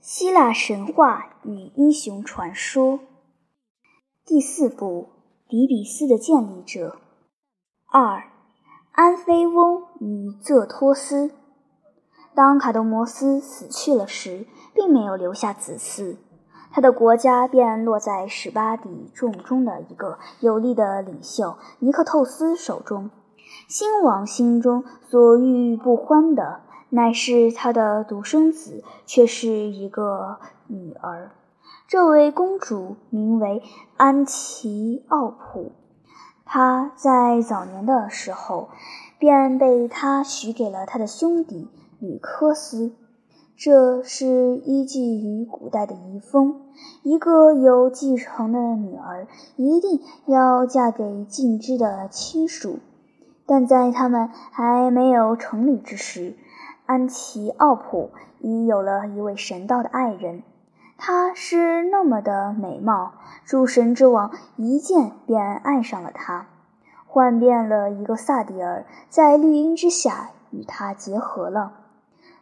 希腊神话与英雄传说第四部：底比斯的建立者。二、安菲翁与泽托斯。当卡德摩斯死去了时，并没有留下子嗣，他的国家便落在史巴底众中的一个有力的领袖尼克透斯手中。新王心中所郁郁不欢的。乃是他的独生子，却是一个女儿。这位公主名为安琪奥普，她在早年的时候便被他许给了他的兄弟吕科斯。这是依据于古代的遗风，一个有继承的女儿一定要嫁给近支的亲属。但在他们还没有成礼之时，安提奥普已有了一位神道的爱人，她是那么的美貌，诸神之王一见便爱上了她，换变了一个萨迪尔，在绿荫之下与她结合了。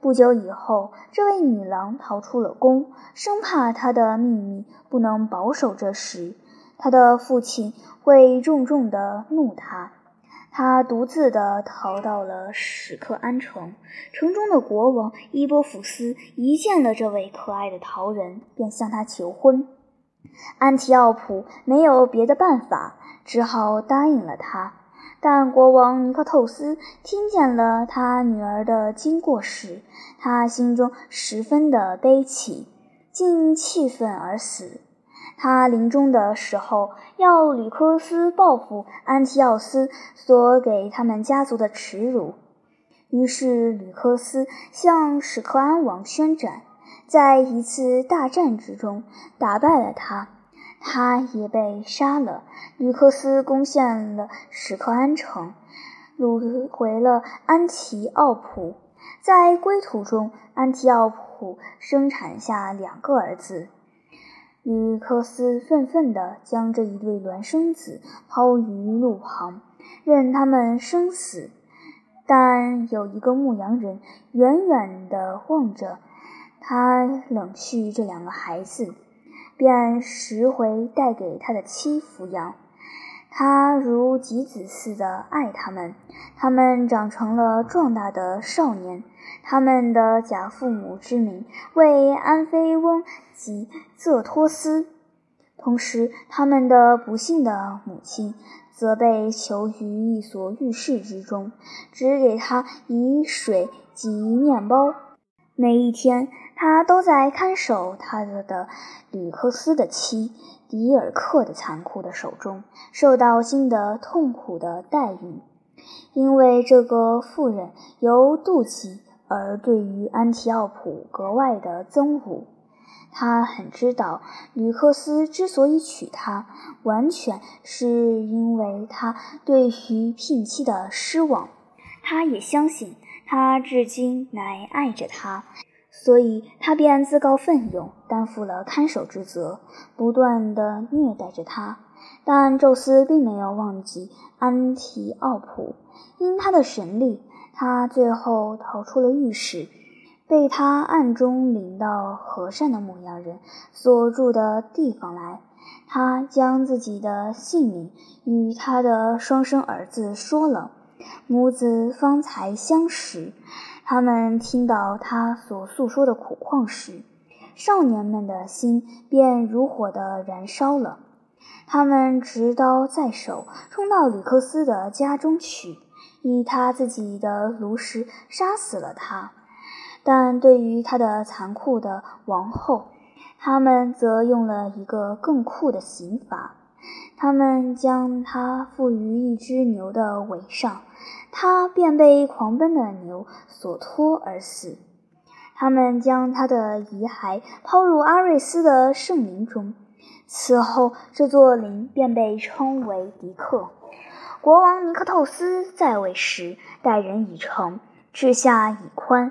不久以后，这位女郎逃出了宫，生怕她的秘密不能保守这时，她的父亲会重重的怒她。他独自的逃到了史克安城，城中的国王伊波福斯一见了这位可爱的桃人，便向他求婚。安提奥普没有别的办法，只好答应了他。但国王尼克透斯听见了他女儿的经过时，他心中十分的悲戚，竟气愤而死。他临终的时候，要吕克斯报复安提奥斯所给他们家族的耻辱。于是，吕克斯向史克安王宣战，在一次大战之中打败了他，他也被杀了。吕克斯攻陷了史克安城，掳回了安提奥普。在归途中，安提奥普生产下两个儿子。吕克斯愤愤地将这一对孪生子抛于路旁，任他们生死。但有一个牧羊人远远地望着，他冷去这两个孩子，便拾回带给他的妻抚养。他如己子似的爱他们，他们长成了壮大的少年。他们的假父母之名为安菲翁及泽托斯，同时他们的不幸的母亲则被囚于一所浴室之中，只给他以水及面包。每一天，他都在看守他的吕克斯的妻迪尔克的残酷的手中，受到新的痛苦的待遇，因为这个妇人由妒忌。而对于安提奥普格外的憎恶，他很知道吕克斯之所以娶她，完全是因为他对于聘妻的失望。他也相信他至今乃爱着她，所以他便自告奋勇担负了看守之责，不断地虐待着她。但宙斯并没有忘记安提奥普，因他的神力。他最后逃出了浴室，被他暗中领到和善的牧羊人所住的地方来。他将自己的姓名与他的双生儿子说了，母子方才相识。他们听到他所诉说的苦况时，少年们的心便如火的燃烧了。他们执刀在手，冲到吕克斯的家中去。以他自己的炉石杀死了他，但对于他的残酷的王后，他们则用了一个更酷的刑罚。他们将他缚于一只牛的尾上，他便被狂奔的牛所拖而死。他们将他的遗骸抛入阿瑞斯的圣林中，此后这座林便被称为迪克。国王尼克透斯在位时，待人以诚，治下以宽；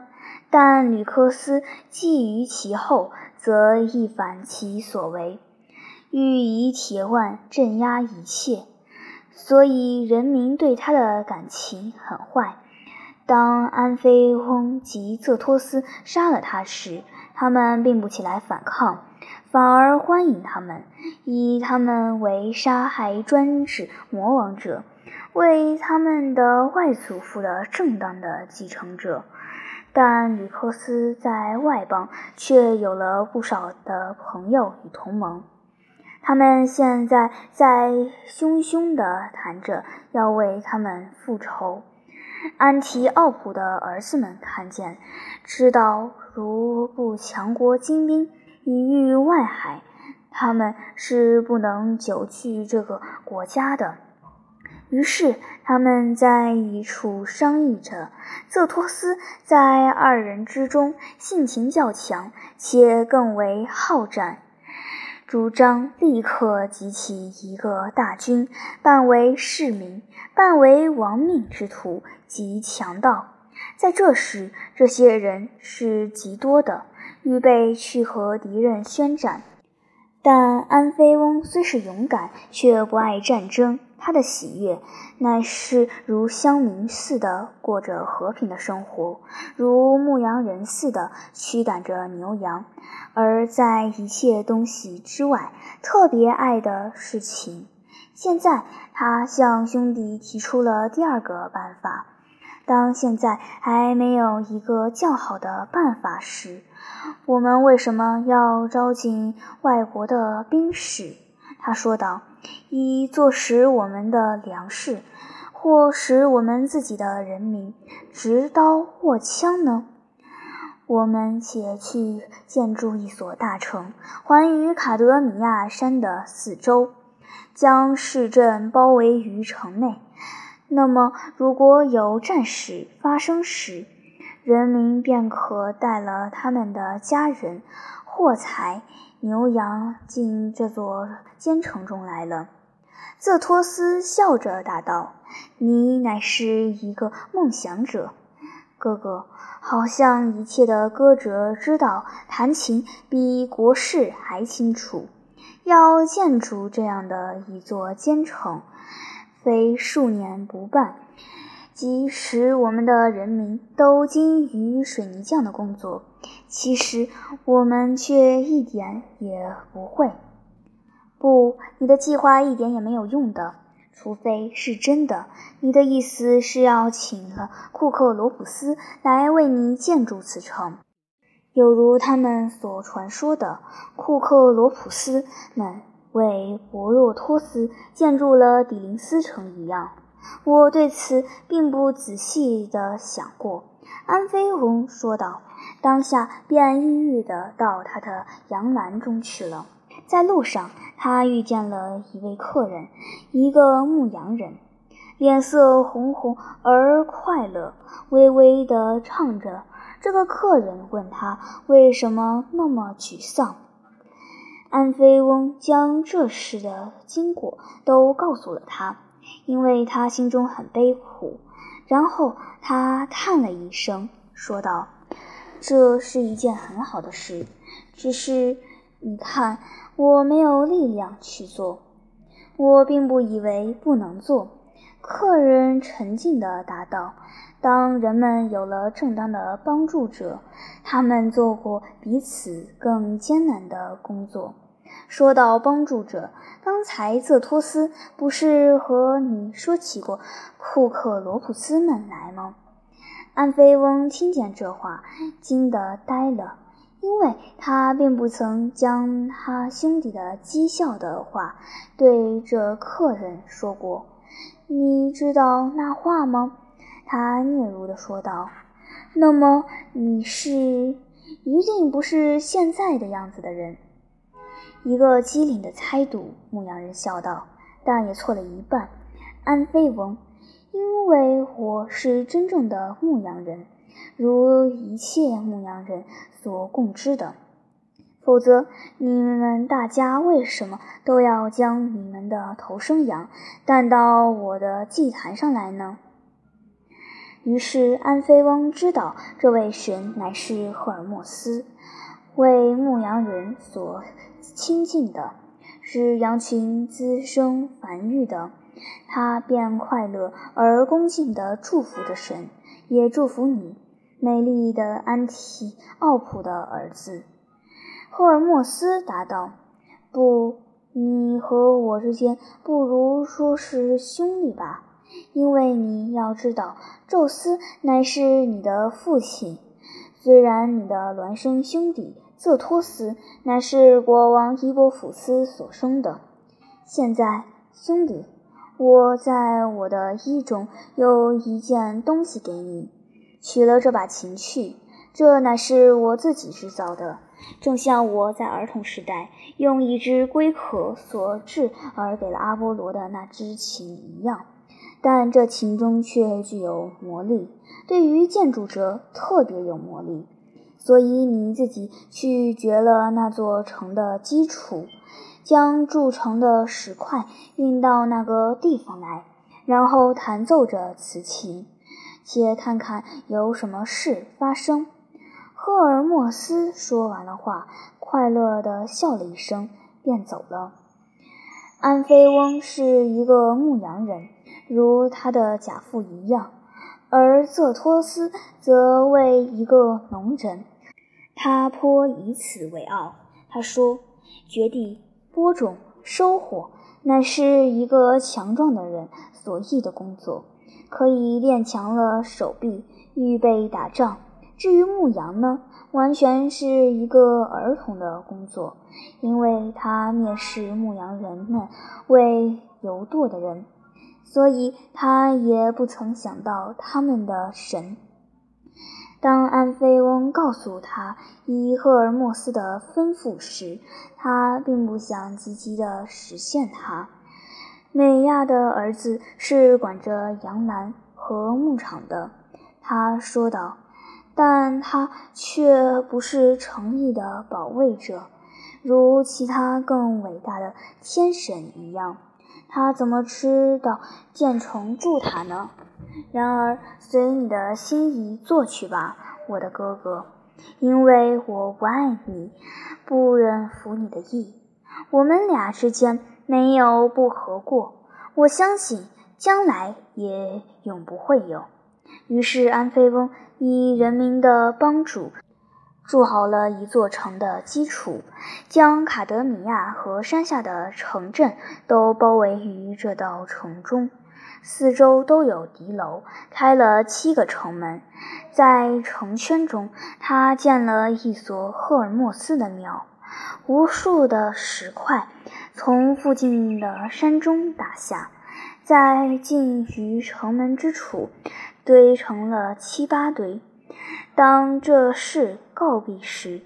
但吕克斯觊于其后，则一反其所为，欲以铁腕镇压一切，所以人民对他的感情很坏。当安菲翁及泽托斯杀了他时，他们并不起来反抗，反而欢迎他们，以他们为杀害专制魔王者，为他们的外祖父的正当的继承者。但吕克斯在外邦却有了不少的朋友与同盟，他们现在在汹汹地谈着要为他们复仇。安提奥普的儿子们看见，知道如不强国精兵以御外海，他们是不能久居这个国家的。于是，他们在一处商议着。泽托斯在二人之中性情较强，且更为好战，主张立刻集起一个大军，扮为市民，扮为亡命之徒及强盗。在这时，这些人是极多的，预备去和敌人宣战。但安菲翁虽是勇敢，却不爱战争。他的喜悦乃是如乡民似的过着和平的生活，如牧羊人似的驱赶着牛羊。而在一切东西之外，特别爱的是情。现在，他向兄弟提出了第二个办法。当现在还没有一个较好的办法时，我们为什么要招进外国的兵士？他说道：“以坐实我们的粮食，或使我们自己的人民执刀握枪呢？我们且去建筑一所大城，环于卡德米亚山的四周，将市镇包围于城内。那么，如果有战事发生时，人民便可带了他们的家人、货财、牛羊进这座坚城中来了。泽托斯笑着答道：“你乃是一个梦想者，哥哥，好像一切的歌者知道弹琴比国事还清楚。要建筑这样的一座坚城，非数年不办。”即使我们的人民都精于水泥匠的工作，其实我们却一点也不会。不，你的计划一点也没有用的，除非是真的。你的意思是要请了库克罗普斯来为你建筑此城，有如他们所传说的库克罗普斯们为博洛托斯建筑了底林斯城一样。我对此并不仔细的想过，安菲翁说道。当下便抑郁地到他的羊栏中去了。在路上，他遇见了一位客人，一个牧羊人，脸色红红而快乐，微微地唱着。这个客人问他为什么那么沮丧。安菲翁将这事的经过都告诉了他。因为他心中很悲苦，然后他叹了一声，说道：“这是一件很好的事，只是你看，我没有力量去做。我并不以为不能做。”客人沉静地答道：“当人们有了正当的帮助者，他们做过彼此更艰难的工作。”说到帮助者，刚才泽托斯不是和你说起过库克罗普斯们来吗？安菲翁听见这话，惊得呆了，因为他并不曾将他兄弟的讥笑的话对这客人说过。你知道那话吗？他嗫嚅地说道。那么你是一定不是现在的样子的人。一个机灵的猜度，牧羊人笑道，但也错了一半。安菲翁，因为我是真正的牧羊人，如一切牧羊人所共知的。否则，你们大家为什么都要将你们的头生羊带到我的祭坛上来呢？于是，安菲翁知道这位神乃是赫尔墨斯，为牧羊人所。亲近的，使羊群滋生繁育的，他便快乐而恭敬地祝福着神，也祝福你。美丽的安提奥普的儿子。赫尔墨斯答道：“不，你和我之间不如说是兄弟吧，因为你要知道，宙斯乃是你的父亲，虽然你的孪生兄弟瑟托斯乃是国王伊波甫斯所生的。现在，兄弟。”我在我的衣中有一件东西给你，取了这把琴去，这乃是我自己制造的，正像我在儿童时代用一只龟壳所制而给了阿波罗的那只琴一样。但这琴中却具有魔力，对于建筑者特别有魔力，所以你自己去掘了那座城的基础。将筑成的石块运到那个地方来，然后弹奏着此琴，且看看有什么事发生。赫尔墨斯说完了话，快乐地笑了一声，便走了。安菲翁是一个牧羊人，如他的假父一样，而泽托斯则为一个农人，他颇以此为傲。他说：“绝地。”播种、收获，乃是一个强壮的人所艺的工作，可以练强了手臂，预备打仗。至于牧羊呢，完全是一个儿童的工作，因为他蔑视牧羊人们为游惰的人，所以他也不曾想到他们的神。当安菲翁告诉他伊赫尔墨斯的吩咐时，他并不想积极地实现它。美亚的儿子是管着羊栏和牧场的，他说道，但他却不是诚意的保卫者，如其他更伟大的天神一样。他怎么知道建成筑塔呢？然而，随你的心意做去吧，我的哥哥，因为我不爱你，不忍服你的意。我们俩之间没有不和过，我相信将来也永不会有。于是，安菲翁以人民的帮助，筑好了一座城的基础，将卡德米亚和山下的城镇都包围于这道城中。四周都有敌楼，开了七个城门。在城圈中，他建了一所赫尔墨斯的庙。无数的石块从附近的山中打下，在近于城门之处堆成了七八堆。当这事告毕时，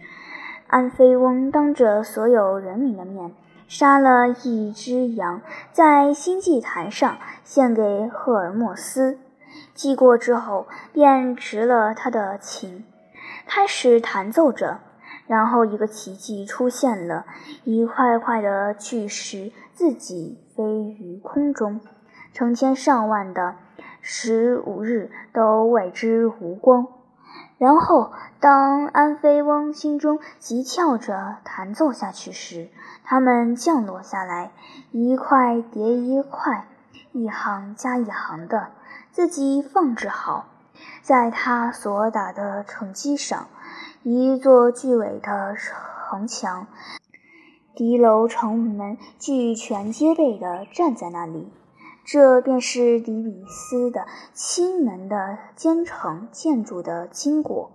安菲翁当着所有人民的面。杀了一只羊，在新祭坛上献给赫尔墨斯。祭过之后，便执了他的琴，开始弹奏着。然后，一个奇迹出现了：一块块的巨石自己飞于空中，成千上万的十五日都为之无光。然后，当安菲翁心中急跳着弹奏下去时，它们降落下来，一块叠一块，一行加一行的，自己放置好，在他所打的城基上，一座巨伟的城墙，敌楼城门俱全皆备的站在那里。这便是底比斯的亲门的坚城建筑的经过。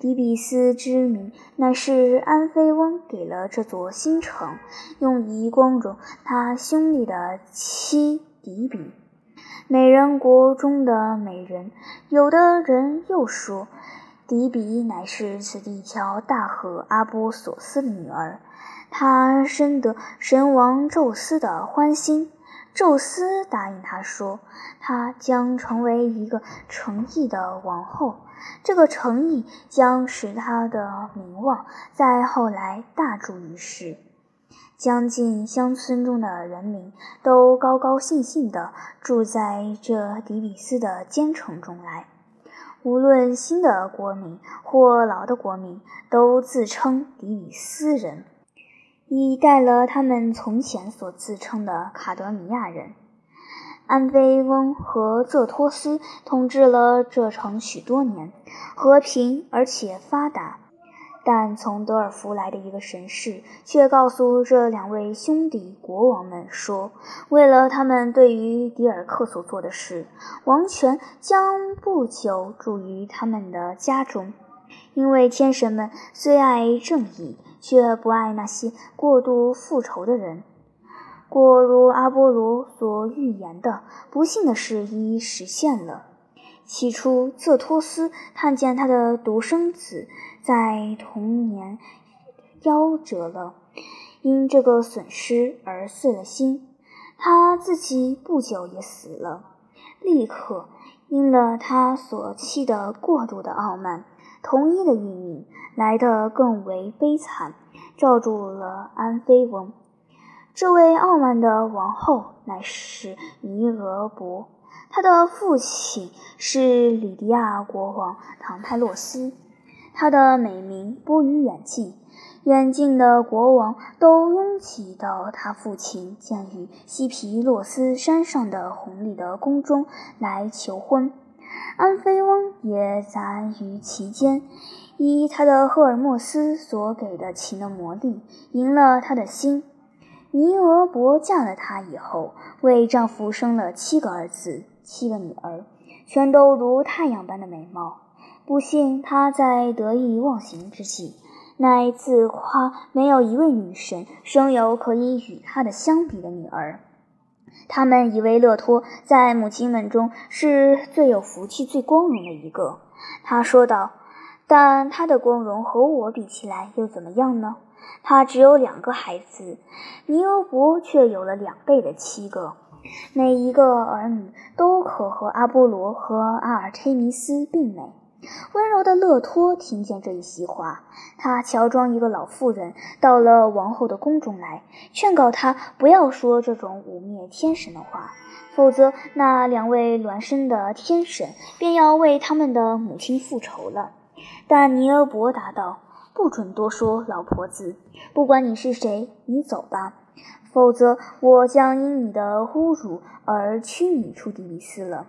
底比斯之名，乃是安菲翁给了这座新城，用以光荣他兄弟的妻底比，美人国中的美人。有的人又说，底比乃是此地一条大河阿波索斯的女儿，她深得神王宙斯的欢心。宙斯答应他说，他将成为一个诚意的王后。这个诚意将使他的名望在后来大著于世。将近乡村中的人民都高高兴兴地住在这底比斯的坚城中来。无论新的国民或老的国民，都自称底比斯人。以代了他们从前所自称的卡德米亚人。安菲翁和这托斯统治了这城许多年，和平而且发达。但从德尔福来的一个神士却告诉这两位兄弟国王们说，为了他们对于迪尔克所做的事，王权将不久住于他们的家中。因为天神们虽爱正义，却不爱那些过度复仇的人。果如阿波罗所预言的，不幸的事一一实现了。起初，瑟托斯看见他的独生子在童年夭折了，因这个损失而碎了心。他自己不久也死了，立刻因了他所期的过度的傲慢，同一的运命来得更为悲惨，罩住了安菲翁。这位傲慢的王后乃是尼俄伯，她的父亲是里迪亚国王唐泰洛斯，他的美名播于远近，远近的国王都拥挤到他父亲建于西皮洛斯山上的红丽的宫中来求婚。安菲翁也杂于其间，以他的赫尔墨斯所给的情的魔力，赢了他的心。尼俄伯嫁了他以后，为丈夫生了七个儿子、七个女儿，全都如太阳般的美貌。不幸，她在得意忘形之际，乃自夸没有一位女神生有可以与她的相比的女儿。他们以为勒托在母亲们中是最有福气、最光荣的一个。他说道：“但他的光荣和我比起来又怎么样呢？”他只有两个孩子，尼欧伯却有了两倍的七个。每一个儿女都可和阿波罗和阿尔忒弥斯并美。温柔的勒托听见这一席话，他乔装一个老妇人，到了王后的宫中来，劝告她不要说这种污蔑天神的话，否则那两位孪生的天神便要为他们的母亲复仇了。但尼俄伯答道。不准多说，老婆子！不管你是谁，你走吧，否则我将因你的侮辱而驱你出迪比斯了。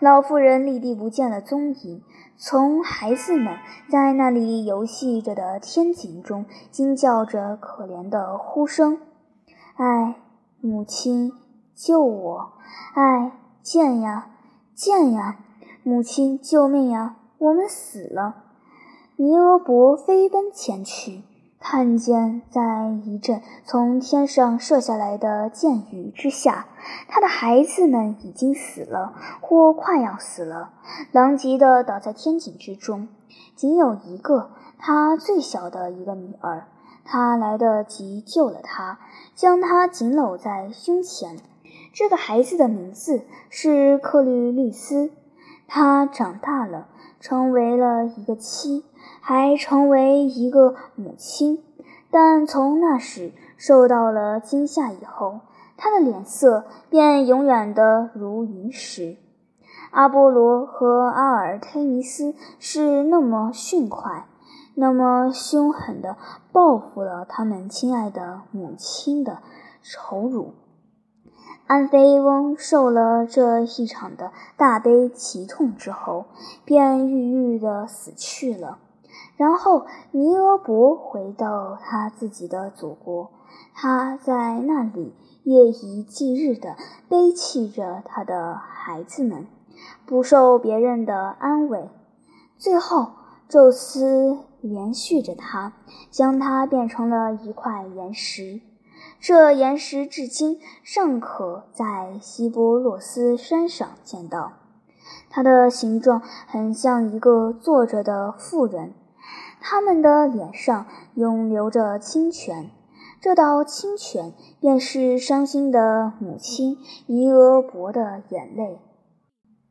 老妇人立地不见了踪影，从孩子们在那里游戏着的天井中惊叫着可怜的呼声：“哎，母亲，救我！哎，剑呀，剑呀！母亲，救命呀！我们死了！”尼俄伯飞奔前去，看见在一阵从天上射下来的箭雨之下，他的孩子们已经死了，或快要死了，狼藉的倒在天井之中。仅有一个，他最小的一个女儿，他来得及救了他，将他紧搂在胸前。这个孩子的名字是克律利斯，他长大了，成为了一个妻。还成为一个母亲，但从那时受到了惊吓以后，她的脸色便永远的如云石。阿波罗和阿尔忒弥斯是那么迅快，那么凶狠的报复了他们亲爱的母亲的丑辱。安菲翁受了这一场的大悲奇痛之后，便郁郁地死去了。然后，尼俄伯回到他自己的祖国，他在那里夜以继日地悲泣着他的孩子们，不受别人的安慰。最后，宙斯连续着他，将他变成了一块岩石。这岩石至今尚可在希波洛斯山上见到，它的形状很像一个坐着的妇人。他们的脸上涌流着清泉，这道清泉便是伤心的母亲尼俄伯的眼泪。